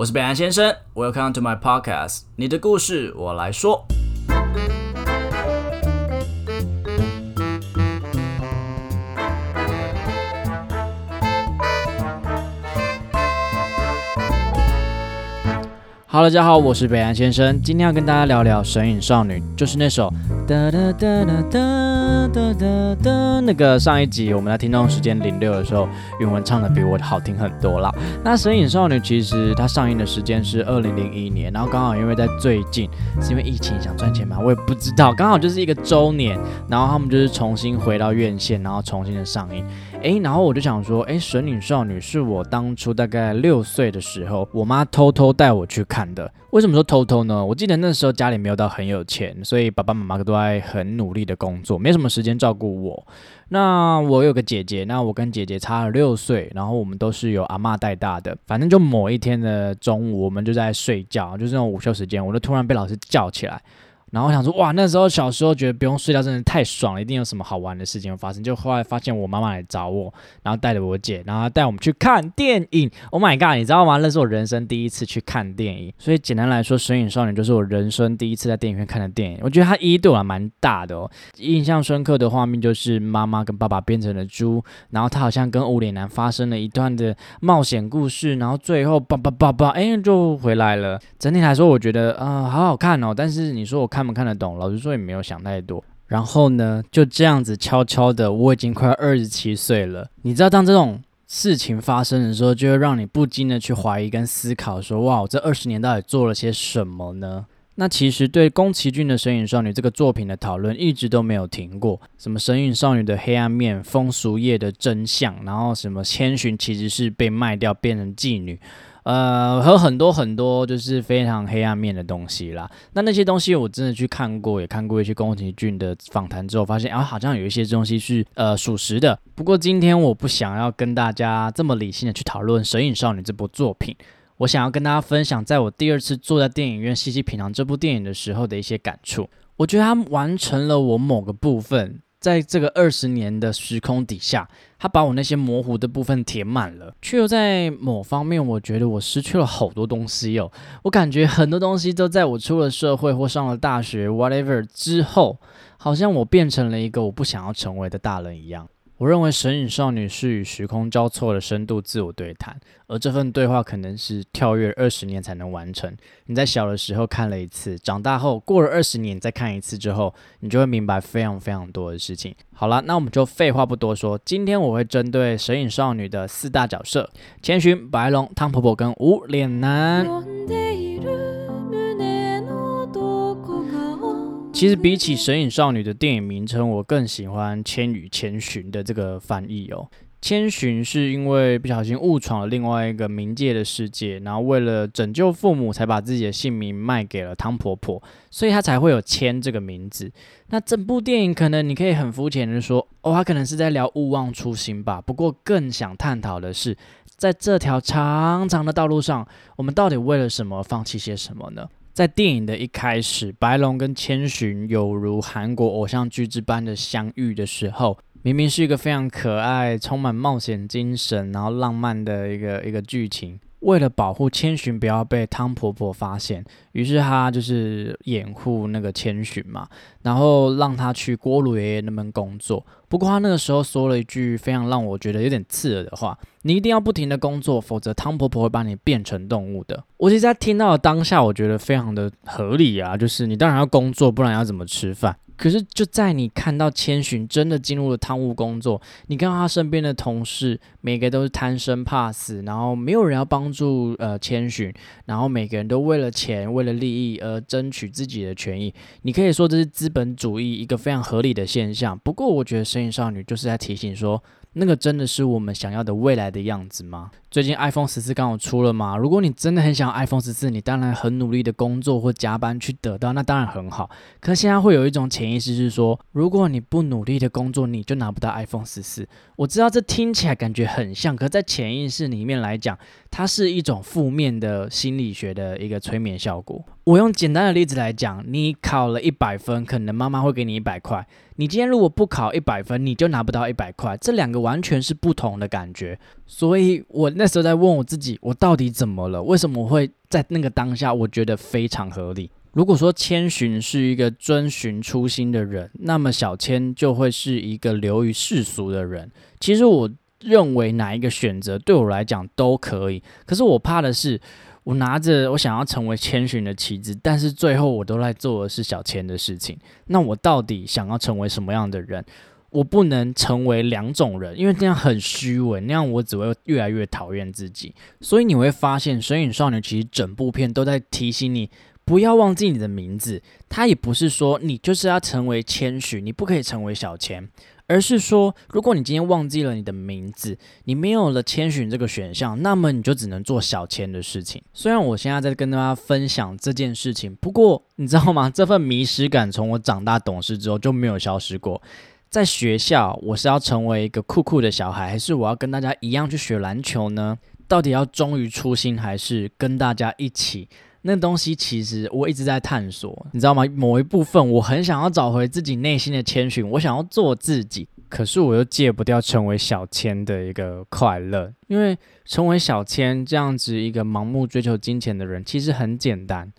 我是北安先生，Welcome to my podcast，你的故事我来说。Hello，大家好，我是北安先生，今天要跟大家聊聊《神隐少女》，就是那首那个上一集我们在听众时间零六的时候，允文唱的比我好听很多了。那《神隐少女》其实它上映的时间是二零零一年，然后刚好因为在最近是因为疫情想赚钱嘛，我也不知道，刚好就是一个周年，然后他们就是重新回到院线，然后重新的上映。哎，然后我就想说，哎，《神隐少女》是我当初大概六岁的时候，我妈偷偷带我去看的。为什么说偷偷呢？我记得那时候家里没有到很有钱，所以爸爸妈妈都在很努力的工作，没什么时间照顾我。那我有个姐姐，那我跟姐姐差了六岁，然后我们都是由阿妈带大的。反正就某一天的中午，我们就在睡觉，就是那种午休时间，我就突然被老师叫起来。然后我想说，哇，那时候小时候觉得不用睡觉真的太爽了，一定有什么好玩的事情会发生。就后来发现我妈妈来找我，然后带着我姐，然后带我们去看电影。Oh my god，你知道吗？那是我人生第一次去看电影。所以简单来说，《神隐少女》就是我人生第一次在电影院看的电影。我觉得它意义对我还蛮大的哦。印象深刻的画面就是妈妈跟爸爸变成了猪，然后他好像跟无脸男发生了一段的冒险故事，然后最后叭叭叭叭，哎，就回来了。整体来说，我觉得啊，好好看哦。但是你说我看。看不看得懂？老实说也没有想太多。然后呢，就这样子悄悄的，我已经快二十七岁了。你知道，当这种事情发生的时候，就会让你不禁的去怀疑跟思考，说：哇，我这二十年到底做了些什么呢？那其实对宫崎骏的《神隐少女》这个作品的讨论一直都没有停过。什么《神隐少女》的黑暗面、风俗业的真相，然后什么千寻其实是被卖掉变成妓女。呃，和很多很多就是非常黑暗面的东西啦。那那些东西我真的去看过，也看过一些宫崎骏的访谈之后，发现啊，好像有一些东西是呃属实的。不过今天我不想要跟大家这么理性的去讨论《神隐少女》这部作品，我想要跟大家分享，在我第二次坐在电影院细细品尝这部电影的时候的一些感触。我觉得它完成了我某个部分。在这个二十年的时空底下，他把我那些模糊的部分填满了，却又在某方面，我觉得我失去了好多东西哦。我感觉很多东西都在我出了社会或上了大学，whatever 之后，好像我变成了一个我不想要成为的大人一样。我认为《神隐少女》是与时空交错的深度自我对谈，而这份对话可能是跳跃二十年才能完成。你在小的时候看了一次，长大后过了二十年再看一次之后，你就会明白非常非常多的事情。好了，那我们就废话不多说，今天我会针对《神隐少女》的四大角色：千寻、白龙、汤婆婆跟无脸男。其实比起《神隐少女》的电影名称，我更喜欢《千与千寻》的这个翻译哦。千寻是因为不小心误闯了另外一个冥界的世界，然后为了拯救父母，才把自己的姓名卖给了汤婆婆，所以她才会有千这个名字。那整部电影可能你可以很肤浅的说，哦，他可能是在聊勿忘初心吧。不过更想探讨的是，在这条长长的道路上，我们到底为了什么放弃些什么呢？在电影的一开始，白龙跟千寻有如韩国偶像剧之般的相遇的时候，明明是一个非常可爱、充满冒险精神，然后浪漫的一个一个剧情。为了保护千寻不要被汤婆婆发现，于是他就是掩护那个千寻嘛，然后让他去锅炉爷爷那边工作。不过他那个时候说了一句非常让我觉得有点刺耳的话：“你一定要不停的工作，否则汤婆婆会把你变成动物的。”我其实在听到的当下，我觉得非常的合理啊，就是你当然要工作，不然要怎么吃饭？可是就在你看到千寻真的进入了贪污工作，你看到他身边的同事，每个都是贪生怕死，然后没有人要帮助呃千寻，然后每个人都为了钱、为了利益而争取自己的权益。你可以说这是资本主义一个非常合理的现象。不过我觉得《神隐少女》就是在提醒说。那个真的是我们想要的未来的样子吗？最近 iPhone 十四刚好出了吗？如果你真的很想要 iPhone 十四，你当然很努力的工作或加班去得到，那当然很好。可现在会有一种潜意识是说，如果你不努力的工作，你就拿不到 iPhone 十四。我知道这听起来感觉很像，可在潜意识里面来讲，它是一种负面的心理学的一个催眠效果。我用简单的例子来讲，你考了一百分，可能妈妈会给你一百块。你今天如果不考一百分，你就拿不到一百块，这两个完全是不同的感觉。所以我那时候在问我自己，我到底怎么了？为什么会在那个当下，我觉得非常合理？如果说千寻是一个遵循初心的人，那么小千就会是一个流于世俗的人。其实我认为哪一个选择对我来讲都可以，可是我怕的是。我拿着我想要成为千寻的旗帜，但是最后我都在做的是小千的事情。那我到底想要成为什么样的人？我不能成为两种人，因为那样很虚伪，那样我只会越来越讨厌自己。所以你会发现，《神隐少女》其实整部片都在提醒你，不要忘记你的名字。它也不是说你就是要成为千寻，你不可以成为小千。而是说，如果你今天忘记了你的名字，你没有了千寻这个选项，那么你就只能做小千的事情。虽然我现在在跟大家分享这件事情，不过你知道吗？这份迷失感从我长大懂事之后就没有消失过。在学校，我是要成为一个酷酷的小孩，还是我要跟大家一样去学篮球呢？到底要忠于初心，还是跟大家一起？那东西其实我一直在探索，你知道吗？某一部分我很想要找回自己内心的千寻，我想要做自己，可是我又戒不掉成为小千的一个快乐。因为成为小千这样子一个盲目追求金钱的人，其实很简单，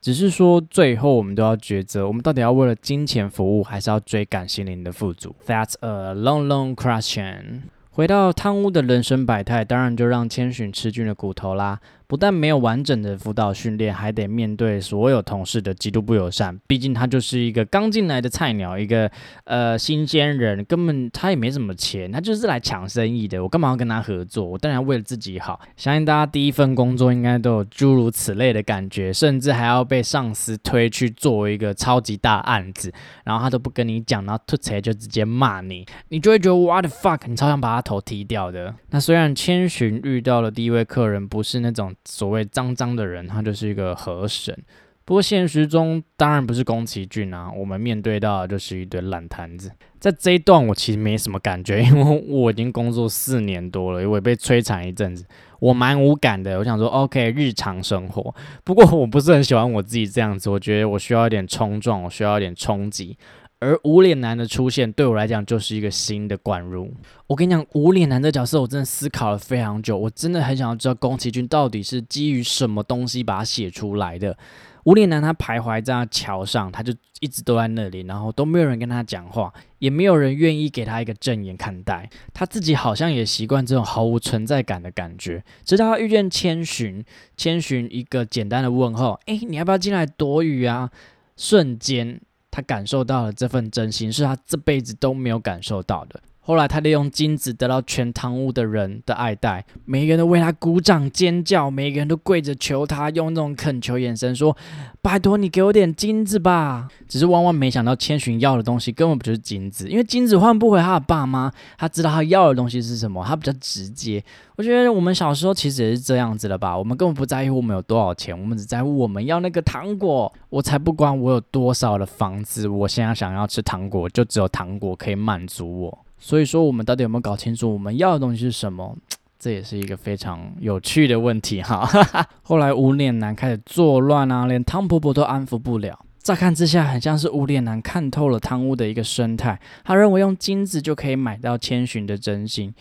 只是说最后我们都要抉择，我们到底要为了金钱服务，还是要追赶心灵的富足？That's a long, long question。回到贪污的人生百态，当然就让千寻吃尽了骨头啦。不但没有完整的辅导训练，还得面对所有同事的极度不友善。毕竟他就是一个刚进来的菜鸟，一个呃新鲜人，根本他也没什么钱，他就是来抢生意的。我干嘛要跟他合作？我当然为了自己好。相信大家第一份工作应该都有诸如此类的感觉，甚至还要被上司推去做一个超级大案子，然后他都不跟你讲，然后吐起来就直接骂你，你就会觉得 what the fuck，你超想把他头踢掉的。那虽然千寻遇到的第一位客人不是那种。所谓脏脏的人，他就是一个河神。不过现实中当然不是宫崎骏啊，我们面对到的就是一堆烂摊子。在这一段我其实没什么感觉，因为我已经工作四年多了，我也被摧残一阵子，我蛮无感的。我想说，OK，日常生活。不过我不是很喜欢我自己这样子，我觉得我需要一点冲撞，我需要一点冲击。而无脸男的出现，对我来讲就是一个新的灌入。我跟你讲，无脸男这角色，我真的思考了非常久。我真的很想要知道宫崎骏到底是基于什么东西把它写出来的。无脸男他徘徊在桥上，他就一直都在那里，然后都没有人跟他讲话，也没有人愿意给他一个正眼看待。他自己好像也习惯这种毫无存在感的感觉。直到他遇见千寻，千寻一个简单的问候：“哎，你要不要进来躲雨啊？”瞬间。他感受到了这份真心，是他这辈子都没有感受到的。后来，他利用金子得到全堂屋的人的爱戴，每一个人都为他鼓掌尖叫，每一个人都跪着求他，用那种恳求眼神说：“拜托你给我点金子吧。”只是万万没想到，千寻要的东西根本不就是金子，因为金子换不回他的爸妈。他知道他要的东西是什么，他比较直接。我觉得我们小时候其实也是这样子的吧，我们根本不在乎我们有多少钱，我们只在乎我们要那个糖果。我才不管我有多少的房子，我现在想要吃糖果，就只有糖果可以满足我。所以说，我们到底有没有搞清楚我们要的东西是什么？这也是一个非常有趣的问题哈。后来无脸男开始作乱啊，连汤婆婆都安抚不了。乍看之下，很像是无脸男看透了贪污的一个生态，他认为用金子就可以买到千寻的真心，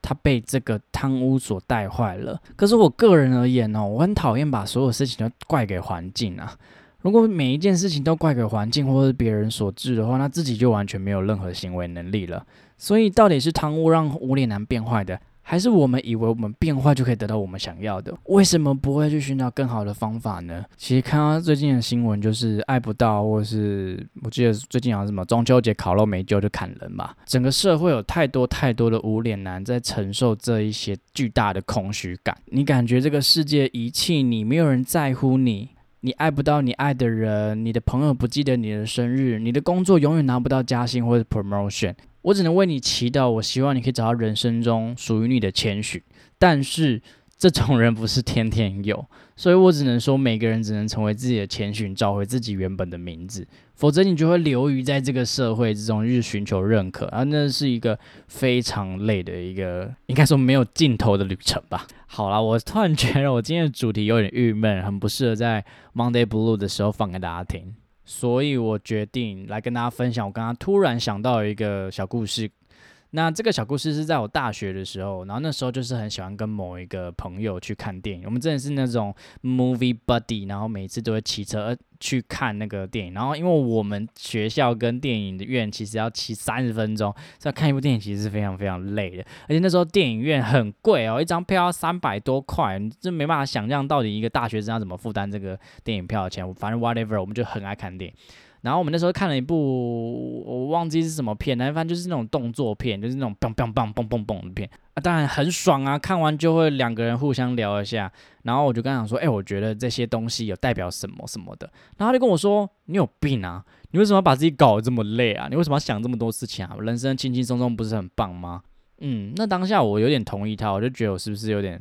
他被这个贪污所带坏了。可是我个人而言哦，我很讨厌把所有事情都怪给环境啊。如果每一件事情都怪给环境或者是别人所致的话，那自己就完全没有任何行为能力了。所以，到底是贪污让无脸男变坏的，还是我们以为我们变坏就可以得到我们想要的？为什么不会去寻找更好的方法呢？其实看到最近的新闻，就是爱不到，或是我记得最近好像什么中秋节烤肉没救就砍人吧。整个社会有太多太多的无脸男在承受这一些巨大的空虚感。你感觉这个世界遗弃你，没有人在乎你。你爱不到你爱的人，你的朋友不记得你的生日，你的工作永远拿不到加薪或者 promotion。我只能为你祈祷，我希望你可以找到人生中属于你的谦逊。但是这种人不是天天有，所以我只能说，每个人只能成为自己的谦逊，找回自己原本的名字，否则你就会流于在这个社会之中去寻求认可，啊，那是一个非常累的一个，应该说没有尽头的旅程吧。好了，我突然觉得我今天的主题有点郁闷，很不适合在 Monday Blue 的时候放给大家听，所以我决定来跟大家分享，我刚刚突然想到一个小故事。那这个小故事是在我大学的时候，然后那时候就是很喜欢跟某一个朋友去看电影，我们真的是那种 movie buddy，然后每次都会骑车去看那个电影。然后因为我们学校跟电影的院其实要骑三十分钟，所以看一部电影其实是非常非常累的。而且那时候电影院很贵哦，一张票要三百多块，就没办法想象到底一个大学生要怎么负担这个电影票的钱。反正 whatever，我们就很爱看电影。然后我们那时候看了一部，我忘记是什么片，反正就是那种动作片，就是那种嘣嘣嘣嘣嘣嘣的片啊，当然很爽啊！看完就会两个人互相聊一下，然后我就跟他讲说，哎，我觉得这些东西有代表什么什么的，然后他就跟我说，你有病啊！你为什么把自己搞得这么累啊？你为什么要想这么多事情啊？人生轻轻松松不是很棒吗？嗯，那当下我有点同意他，我就觉得我是不是有点。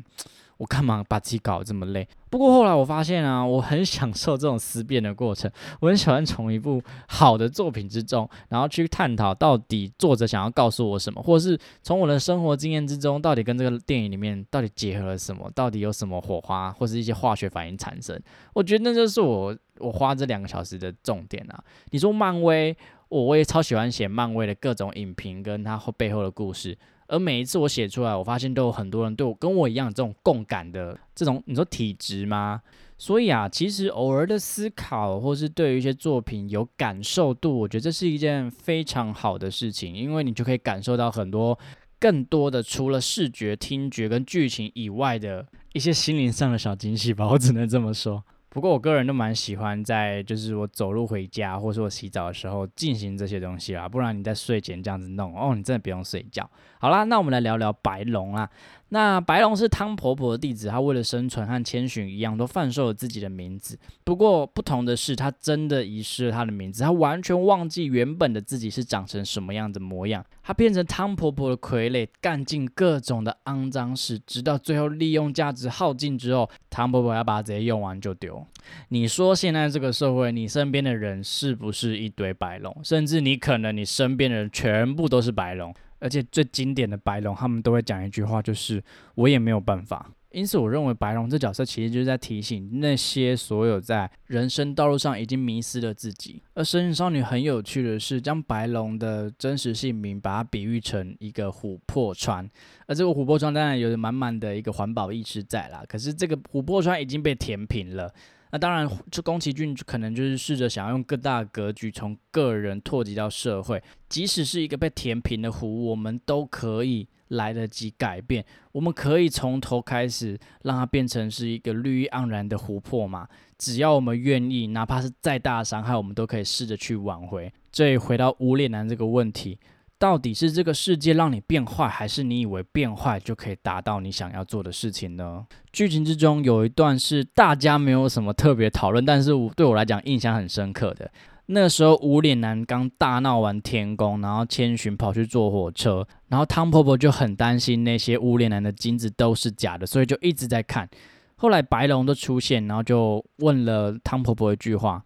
我干嘛把自己搞得这么累？不过后来我发现啊，我很享受这种思辨的过程。我很喜欢从一部好的作品之中，然后去探讨到底作者想要告诉我什么，或者是从我的生活经验之中，到底跟这个电影里面到底结合了什么，到底有什么火花，或是一些化学反应产生。我觉得那就是我我花这两个小时的重点啊。你说漫威，我我也超喜欢写漫威的各种影评跟它后背后的故事。而每一次我写出来，我发现都有很多人对我跟我一样这种共感的这种，你说体质吗？所以啊，其实偶尔的思考，或是对于一些作品有感受度，我觉得这是一件非常好的事情，因为你就可以感受到很多更多的除了视觉、听觉跟剧情以外的一些心灵上的小惊喜吧。我只能这么说。不过我个人都蛮喜欢在就是我走路回家，或者说我洗澡的时候进行这些东西啦。不然你在睡前这样子弄，哦，你真的不用睡觉。好啦，那我们来聊聊白龙啊。那白龙是汤婆婆的弟子，他为了生存和千寻一样，都贩售了自己的名字。不过不同的是，他真的遗失了他的名字，他完全忘记原本的自己是长成什么样的模样。他变成汤婆婆的傀儡，干尽各种的肮脏事，直到最后利用价值耗尽之后，汤婆婆要把它直接用完就丢。你说现在这个社会，你身边的人是不是一堆白龙？甚至你可能你身边的人全部都是白龙。而且最经典的白龙，他们都会讲一句话，就是我也没有办法。因此，我认为白龙这角色其实就是在提醒那些所有在人生道路上已经迷失了自己。而神隐少女很有趣的是，将白龙的真实姓名把它比喻成一个琥珀川，而这个琥珀川当然有满满的一个环保意识在啦。可是这个琥珀川已经被填平了。那当然，这宫崎骏可能就是试着想要用更大的格局，从个人拓及到社会。即使是一个被填平的湖，我们都可以来得及改变。我们可以从头开始，让它变成是一个绿意盎然的湖泊嘛？只要我们愿意，哪怕是再大的伤害，我们都可以试着去挽回。这回到无脸男这个问题。到底是这个世界让你变坏，还是你以为变坏就可以达到你想要做的事情呢？剧情之中有一段是大家没有什么特别讨论，但是我对我来讲印象很深刻的。那时候无脸男刚大闹完天宫，然后千寻跑去坐火车，然后汤婆婆就很担心那些无脸男的金子都是假的，所以就一直在看。后来白龙都出现，然后就问了汤婆婆一句话：“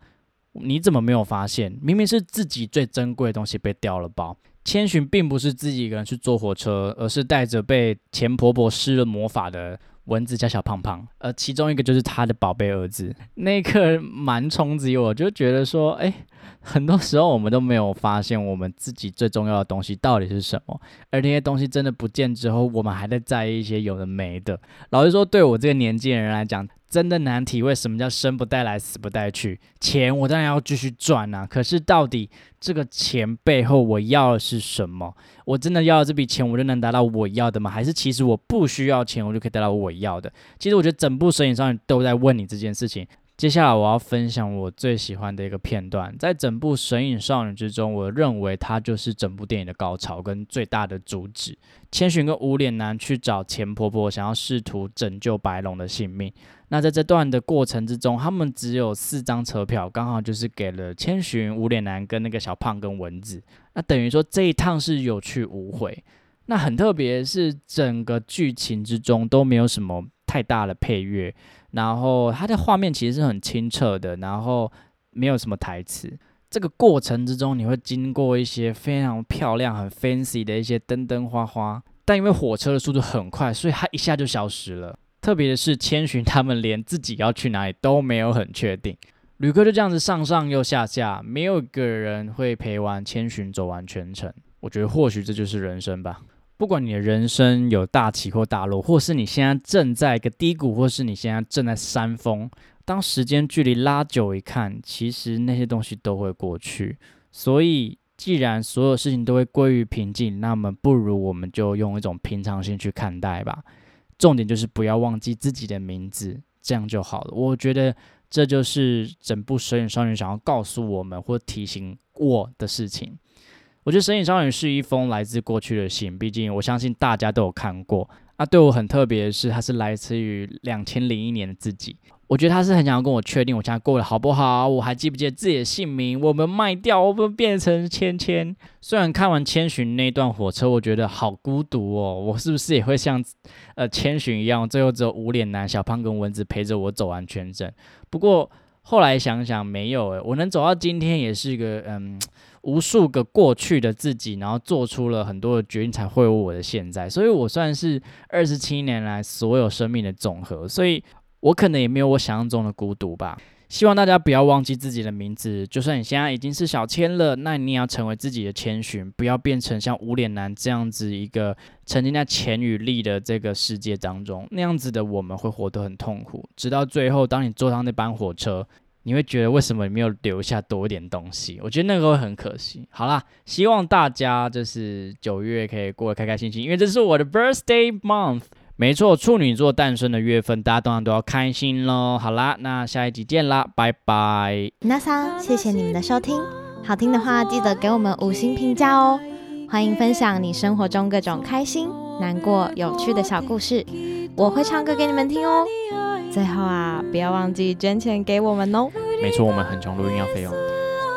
你怎么没有发现？明明是自己最珍贵的东西被掉了包。”千寻并不是自己一个人去坐火车，而是带着被钱婆婆施了魔法的蚊子加小胖胖，而其中一个就是他的宝贝儿子。那一刻蛮冲击，我就觉得说，哎，很多时候我们都没有发现我们自己最重要的东西到底是什么，而那些东西真的不见之后，我们还在在意一些有的没的。老实说，对我这个年纪的人来讲，真的难体会什么叫生不带来，死不带去。钱我当然要继续赚啊，可是到底这个钱背后我要的是什么？我真的要这笔钱，我就能达到我要的吗？还是其实我不需要钱，我就可以得到我要的？其实我觉得整部《神隐少女》都在问你这件事情。接下来我要分享我最喜欢的一个片段，在整部《神隐少女》之中，我认为它就是整部电影的高潮跟最大的主旨。千寻跟无脸男去找钱婆婆，想要试图拯救白龙的性命。那在这段的过程之中，他们只有四张车票，刚好就是给了千寻、无脸男跟那个小胖跟蚊子。那等于说这一趟是有去无回。那很特别是整个剧情之中都没有什么。太大的配乐，然后它的画面其实是很清澈的，然后没有什么台词。这个过程之中，你会经过一些非常漂亮、很 fancy 的一些灯灯花花，但因为火车的速度很快，所以它一下就消失了。特别的是，千寻他们连自己要去哪里都没有很确定，旅客就这样子上上又下下，没有一个人会陪完千寻走完全程。我觉得或许这就是人生吧。不管你的人生有大起或大落，或是你现在正在一个低谷，或是你现在正在山峰，当时间距离拉久一看，其实那些东西都会过去。所以，既然所有事情都会归于平静，那么不如我们就用一种平常心去看待吧。重点就是不要忘记自己的名字，这样就好了。我觉得这就是整部《神隐少女》想要告诉我们或提醒我的事情。我觉得《神隐少女》是一封来自过去的信，毕竟我相信大家都有看过。啊，对我很特别的是，它是来自于两千零一年的自己。我觉得他是很想要跟我确定我现在过得好不好，我还记不记得自己的姓名？我们卖掉，我们变成千千。虽然看完千寻那段火车，我觉得好孤独哦。我是不是也会像呃千寻一样，最后只有无脸男、小胖跟蚊子陪着我走完全程？不过后来想想，没有诶，我能走到今天，也是一个嗯。无数个过去的自己，然后做出了很多的决定，才会有我的现在。所以我算是二十七年来所有生命的总和。所以我可能也没有我想象中的孤独吧。希望大家不要忘记自己的名字，就算你现在已经是小千了，那你也要成为自己的千寻，不要变成像无脸男这样子一个沉浸在钱与利的这个世界当中。那样子的我们会活得很痛苦，直到最后，当你坐上那班火车。你会觉得为什么你没有留下多一点东西？我觉得那个会很可惜。好啦，希望大家就是九月可以过得开开心心，因为这是我的 birthday month。没错，处女座诞生的月份，大家当然都要开心喽。好啦，那下一集见啦，拜拜。那桑，谢谢你们的收听，好听的话记得给我们五星评价哦。欢迎分享你生活中各种开心、难过、有趣的小故事，我会唱歌给你们听哦。最后啊，不要忘记捐钱给我们哦。没错，我们很穷，录音要费用。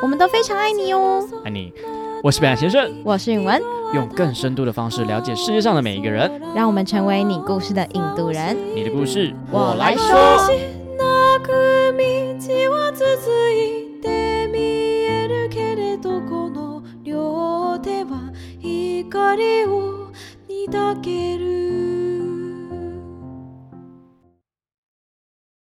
我们都非常爱你哦，爱你。我是北亚先生，我是允文，用更深度的方式了解世界上的每一个人，让我们成为你故事的引渡人。你的故事，我来说。